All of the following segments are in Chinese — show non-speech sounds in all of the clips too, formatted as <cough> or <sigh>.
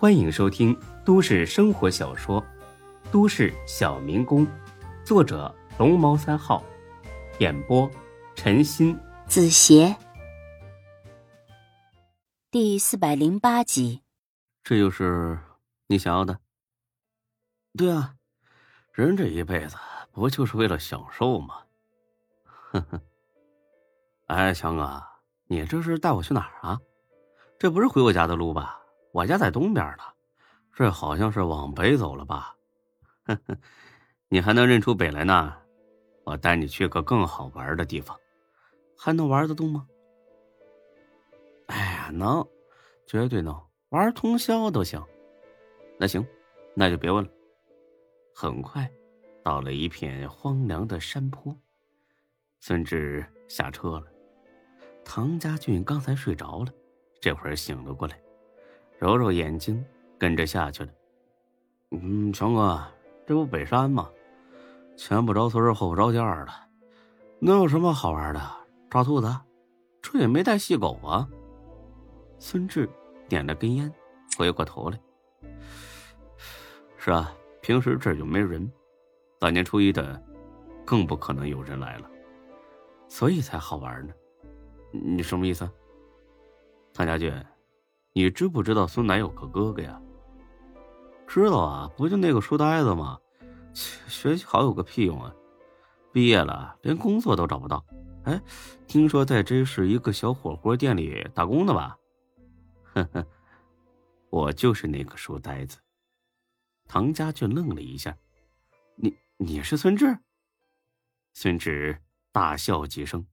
欢迎收听都市生活小说《都市小民工》，作者龙猫三号，演播陈鑫、子邪，第四百零八集。这就是你想要的？对啊，人这一辈子不就是为了享受吗？呵呵。哎，强哥，你这是带我去哪儿啊？这不是回我家的路吧？我家在东边呢，这好像是往北走了吧？呵呵，你还能认出北来呢？我带你去个更好玩的地方，还能玩得动吗？哎呀，能，绝对能，玩通宵都行。那行，那就别问了。很快，到了一片荒凉的山坡，孙志下车了。唐家俊刚才睡着了，这会儿醒了过来，揉揉眼睛，跟着下去了。嗯，强哥，这不北山吗？前不着村后不着店的，能有什么好玩的？抓兔子？这也没带细狗啊。孙志点了根烟，回过头来。是啊，平时这儿就没人，大年初一的，更不可能有人来了，所以才好玩呢。你什么意思？唐家俊，你知不知道孙楠有个哥哥呀？知道啊，不就那个书呆子吗？学习好有个屁用啊！毕业了连工作都找不到。哎，听说在这是一个小火锅店里打工的吧？呵呵，我就是那个书呆子。唐家俊愣了一下：“你你是孙志？”孙志大笑几声。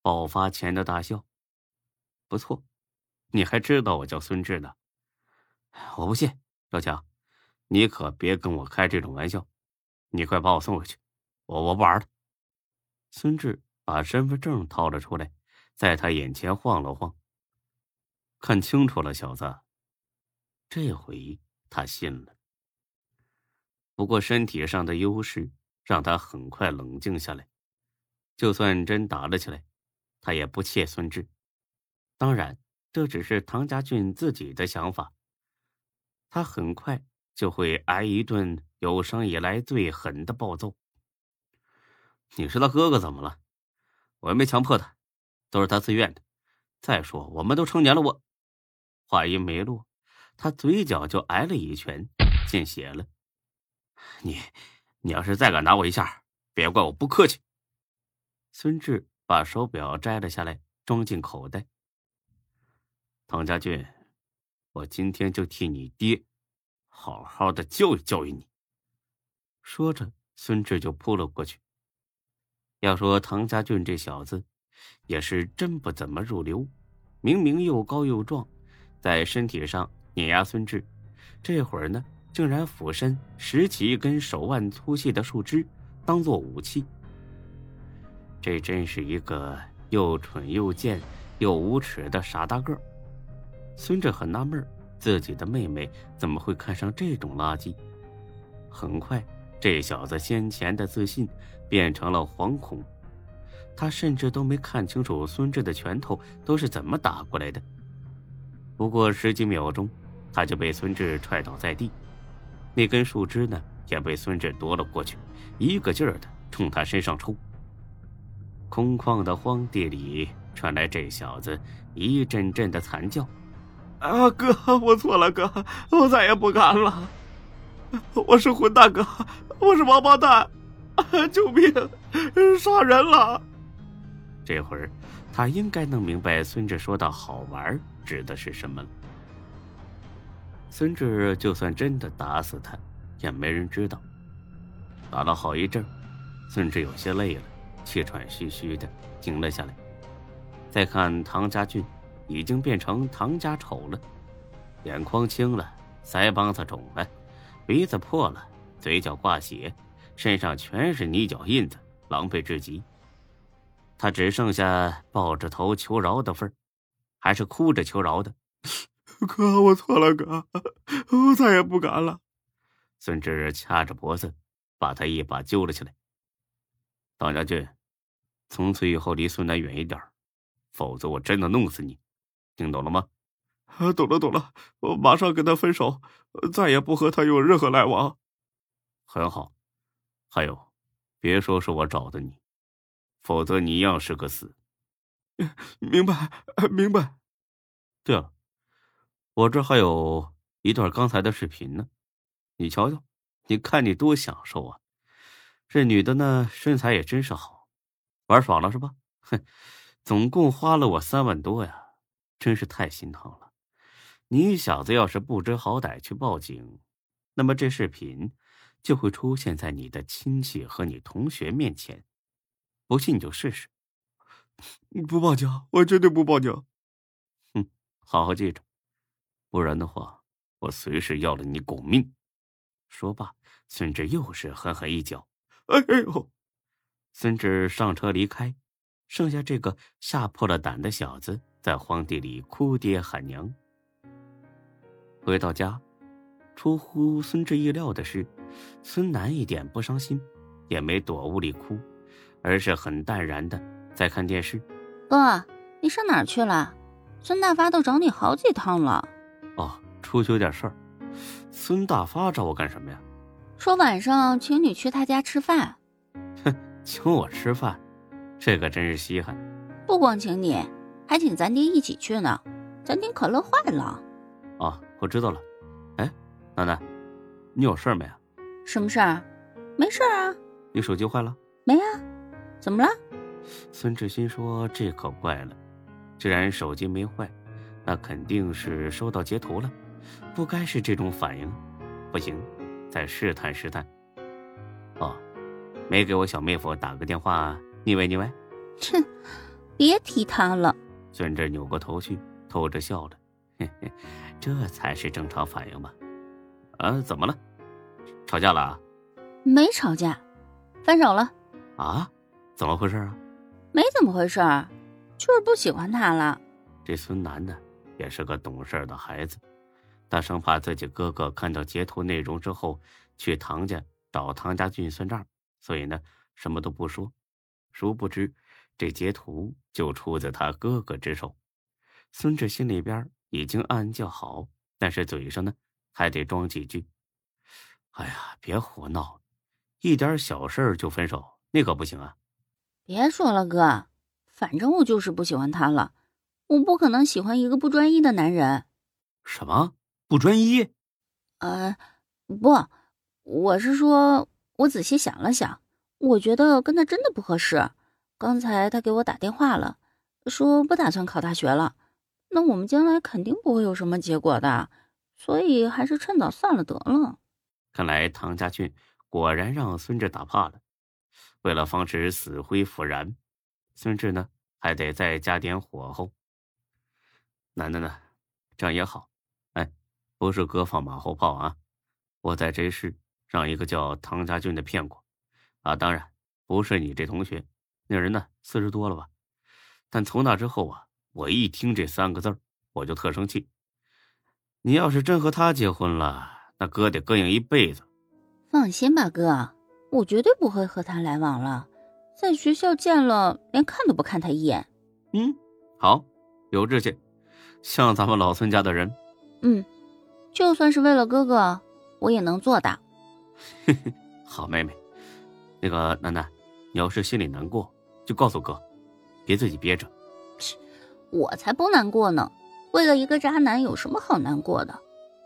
爆发前的大笑，不错，你还知道我叫孙志呢？我不信，老强，你可别跟我开这种玩笑。你快把我送回去，我我不玩了。孙志把身份证掏了出来，在他眼前晃了晃。看清楚了，小子，这回他信了。不过身体上的优势让他很快冷静下来，就算真打了起来。他也不怯孙志，当然，这只是唐家俊自己的想法。他很快就会挨一顿有生以来最狠的暴揍。你是他哥哥，怎么了？我又没强迫他，都是他自愿的。再说，我们都成年了。我话音没落，他嘴角就挨了一拳，见血了。你，你要是再敢打我一下，别怪我不客气。孙志。把手表摘了下来，装进口袋。唐家俊，我今天就替你爹好好的教育教育你。说着，孙志就扑了过去。要说唐家俊这小子，也是真不怎么入流。明明又高又壮，在身体上碾压孙志，这会儿呢，竟然俯身拾起一根手腕粗细的树枝，当做武器。这真是一个又蠢又贱又无耻的傻大个。孙志很纳闷，自己的妹妹怎么会看上这种垃圾？很快，这小子先前的自信变成了惶恐，他甚至都没看清楚孙志的拳头都是怎么打过来的。不过十几秒钟，他就被孙志踹倒在地，那根树枝呢也被孙志夺了过去，一个劲儿的冲他身上抽。空旷的荒地里传来这小子一阵阵的惨叫：“啊，哥，我错了，哥，我再也不敢了。我是混蛋，哥，我是王八蛋，救命！杀人了！”这会儿，他应该能明白孙志说的好玩指的是什么了。孙志就算真的打死他，也没人知道。打了好一阵，孙志有些累了。气喘吁吁的停了下来，再看唐家俊，已经变成唐家丑了，眼眶青了，腮帮子肿了，鼻子破了，嘴角挂血，身上全是泥脚印子，狼狈至极。他只剩下抱着头求饶的份儿，还是哭着求饶的：“ <laughs> 哥，我错了，哥，我再也不敢了。”孙志掐着脖子，把他一把揪了起来。唐家俊。从此以后离孙楠远一点，否则我真的弄死你，听懂了吗？啊懂了懂了，我马上跟他分手，再也不和他有任何来往。很好，还有，别说是我找的你，否则你一样是个死。<laughs> 明白，明白。对了，我这还有一段刚才的视频呢，你瞧瞧，你看你多享受啊！这女的呢，身材也真是好，玩爽了是吧？<laughs> 哼，总共花了我三万多呀，真是太心疼了。你小子要是不知好歹去报警，那么这视频就会出现在你的亲戚和你同学面前。不信你就试试。<laughs> 不报警，我绝对不报警。哼，好好记着，不然的话，我随时要了你狗命。说罢，孙志又是狠狠一脚。<laughs> 哎呦！孙志上车离开，剩下这个吓破了胆的小子在荒地里哭爹喊娘。回到家，出乎孙志意料的是，孙楠一点不伤心，也没躲屋里哭，而是很淡然的在看电视。哥，你上哪儿去了？孙大发都找你好几趟了。哦，出去有点事儿。孙大发找我干什么呀？说晚上请你去他家吃饭。哼，请我吃饭，这可真是稀罕。不光请你，还请咱爹一起去呢。咱爹可乐坏了。哦，我知道了。哎，楠楠，你有事没啊？什么事儿？没事啊。你手机坏了？没啊。怎么了？孙志新说：“这可怪了，既然手机没坏，那肯定是收到截图了，不该是这种反应。不行。”再试探试探。哦，没给我小妹夫打个电话腻歪腻歪？哼，别提他了。孙志扭过头去，偷着笑了。嘿嘿，这才是正常反应吧？啊，怎么了？吵架了？没吵架，分手了。啊？怎么回事啊？没怎么回事，就是不喜欢他了。这孙楠呢，也是个懂事的孩子。他生怕自己哥哥看到截图内容之后，去唐家找唐家俊算账，所以呢，什么都不说。殊不知，这截图就出自他哥哥之手。孙志心里边已经暗暗叫好，但是嘴上呢，还得装几句：“哎呀，别胡闹，一点小事就分手，那可不行啊！”别说了，哥，反正我就是不喜欢他了。我不可能喜欢一个不专一的男人。什么？不专一，呃，不，我是说，我仔细想了想，我觉得跟他真的不合适。刚才他给我打电话了，说不打算考大学了，那我们将来肯定不会有什么结果的，所以还是趁早散了得了。看来唐家俊果然让孙志打怕了。为了防止死灰复燃，孙志呢还得再加点火候。男的呢，这样也好。哎不是哥放马后炮啊！我在这事让一个叫唐家俊的骗过，啊，当然不是你这同学，那人呢四十多了吧？但从那之后啊，我一听这三个字我就特生气。你要是真和他结婚了，那哥得膈应一辈子。放心吧，哥，我绝对不会和他来往了。在学校见了，连看都不看他一眼。嗯，好，有志气，像咱们老孙家的人。嗯。就算是为了哥哥，我也能做的。<laughs> 好妹妹，那个楠楠，你要是心里难过，就告诉哥，别自己憋着。我才不难过呢！为了一个渣男，有什么好难过的？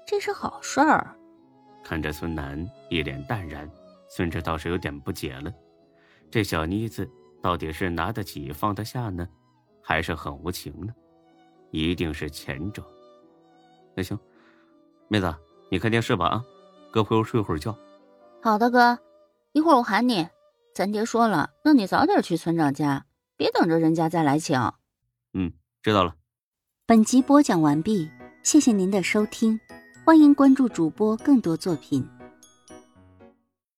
这是好事儿。看着孙楠一脸淡然，孙志倒是有点不解了：这小妮子到底是拿得起放得下呢，还是很无情呢？一定是前者。那行。妹子，你看电视吧啊，哥回屋睡会儿觉。好的，哥，一会儿我喊你。咱爹说了，让你早点去村长家，别等着人家再来请。嗯，知道了。本集播讲完毕，谢谢您的收听，欢迎关注主播更多作品。